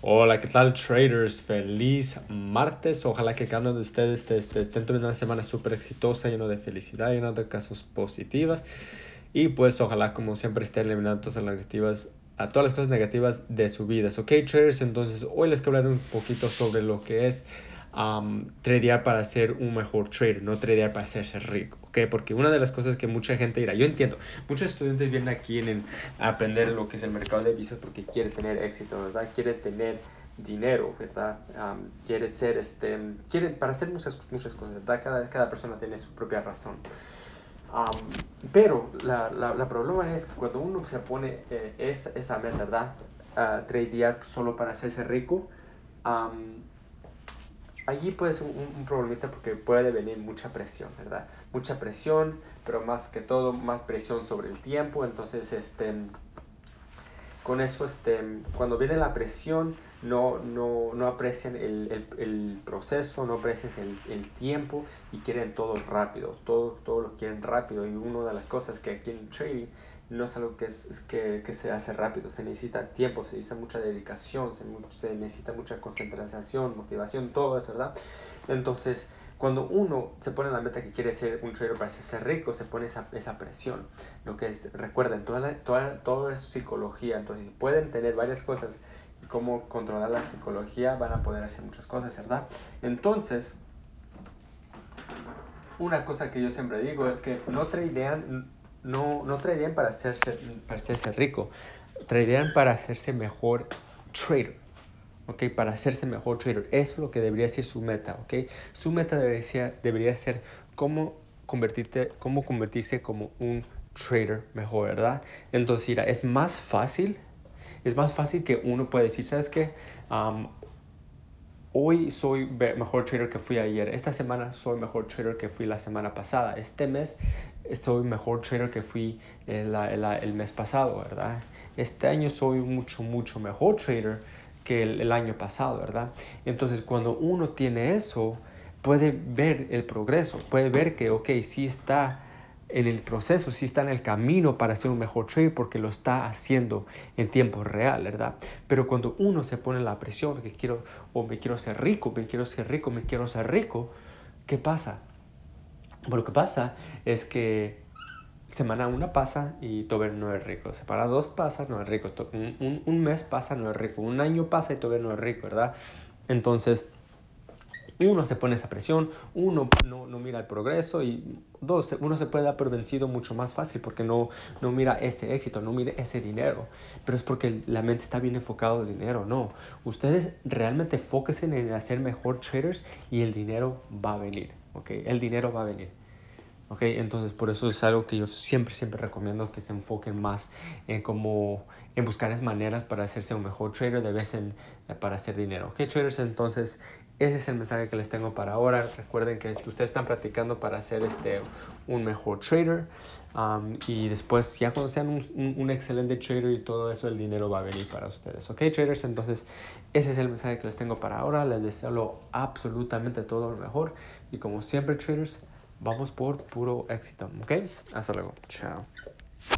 Hola, ¿qué tal traders? Feliz martes. Ojalá que cada uno de ustedes esté, esté, estén teniendo una semana súper exitosa, lleno de felicidad, lleno de casos positivas. Y pues ojalá como siempre estén eliminando todas las negativas, a todas las cosas negativas de su vida. Ok traders, entonces hoy les quiero hablar un poquito sobre lo que es um, tradear para ser un mejor trader, no tradear para hacerse rico, ¿ok? Porque una de las cosas que mucha gente dirá, yo entiendo, muchos estudiantes vienen aquí en, a aprender lo que es el mercado de visas porque quiere tener éxito, ¿verdad? Quiere tener dinero, ¿verdad? Um, quiere ser, este, quiere, para hacer muchas, muchas cosas, ¿verdad? Cada, cada persona tiene su propia razón. Um, pero la, la, la, problema es que cuando uno se pone eh, esa, esa meta, ¿verdad? Uh, tradear solo para hacerse rico, um, allí puede ser un, un, problemita porque puede venir mucha presión, ¿verdad? Mucha presión, pero más que todo, más presión sobre el tiempo. Entonces, este, con eso, este, cuando viene la presión, no, no, no aprecian el, el, proceso, no aprecian el, el, tiempo y quieren todo rápido, todo, todo lo quieren rápido. Y una de las cosas que aquí en trading no es algo que, es, que, que, se hace rápido, se necesita tiempo, se necesita mucha dedicación, se, se, necesita mucha concentración, motivación, todo eso, ¿verdad? Entonces, cuando uno se pone en la meta que quiere ser un trader para ser rico, se pone esa, esa presión. Lo que es, recuerden, toda, la, toda, toda es psicología, entonces si pueden tener varias cosas y cómo controlar la psicología, van a poder hacer muchas cosas, ¿verdad? Entonces, una cosa que yo siempre digo es que no tradean no, no tradean para hacerse, para hacerse rico, tradean para hacerse mejor trader. ¿Ok? Para hacerse mejor trader. Eso es lo que debería ser su meta, ¿ok? Su meta debería debería ser cómo, convertirse como un trader mejor, ¿verdad? Entonces, mira, es más fácil, es más fácil que uno puede decir, ¿sabes qué? Hoy soy mejor trader que fui ayer. Esta semana soy mejor trader que fui la semana pasada. Este mes soy mejor trader que fui el, el, el mes pasado, ¿verdad? Este año soy mucho, mucho mejor trader que el, año pasado, ¿verdad? Entonces, cuando uno tiene eso, puede ver el progreso, puede ver que, ok, sí está en el proceso, sí está en el camino para ser un mejor trader porque lo está haciendo en tiempo real, ¿verdad? Pero cuando uno se pone la presión que quiero, o me quiero ser rico, me quiero ser rico, me quiero ser rico, ¿qué pasa? Bueno, lo que pasa es que semana una pasa y todavía no es rico. Semana dos pasa, no es rico. Un, un, mes pasa, no es rico. Un año pasa y todavía no es rico, ¿verdad? Entonces, uno se pone esa presión, uno no, no mira el progreso y dos, uno se puede dar por vencido mucho más fácil porque no, no mira ese éxito, no mira ese dinero. Pero es porque la mente está bien enfocada en el dinero. No, ustedes realmente enfóquense en hacer mejor traders y el dinero va a venir, ¿ok? El dinero va a venir. ¿Ok? Entonces por eso es algo que yo siempre, siempre recomiendo que se enfoquen más en cómo, en buscar maneras para hacerse un mejor trader de vez en, para hacer dinero, ¿ok? Traders, entonces ese es el mensaje que les tengo para ahora. Recuerden que ustedes están practicando para ser este, un mejor trader um, y después ya cuando sean un, un, un, excelente trader y todo eso, el dinero va a venir para ustedes. ¿Ok, traders? Entonces ese es el mensaje que les tengo para ahora. Les deseo lo, absolutamente todo lo mejor y como siempre, traders, vamos por puro éxito. ¿Ok? Hasta luego. Chao.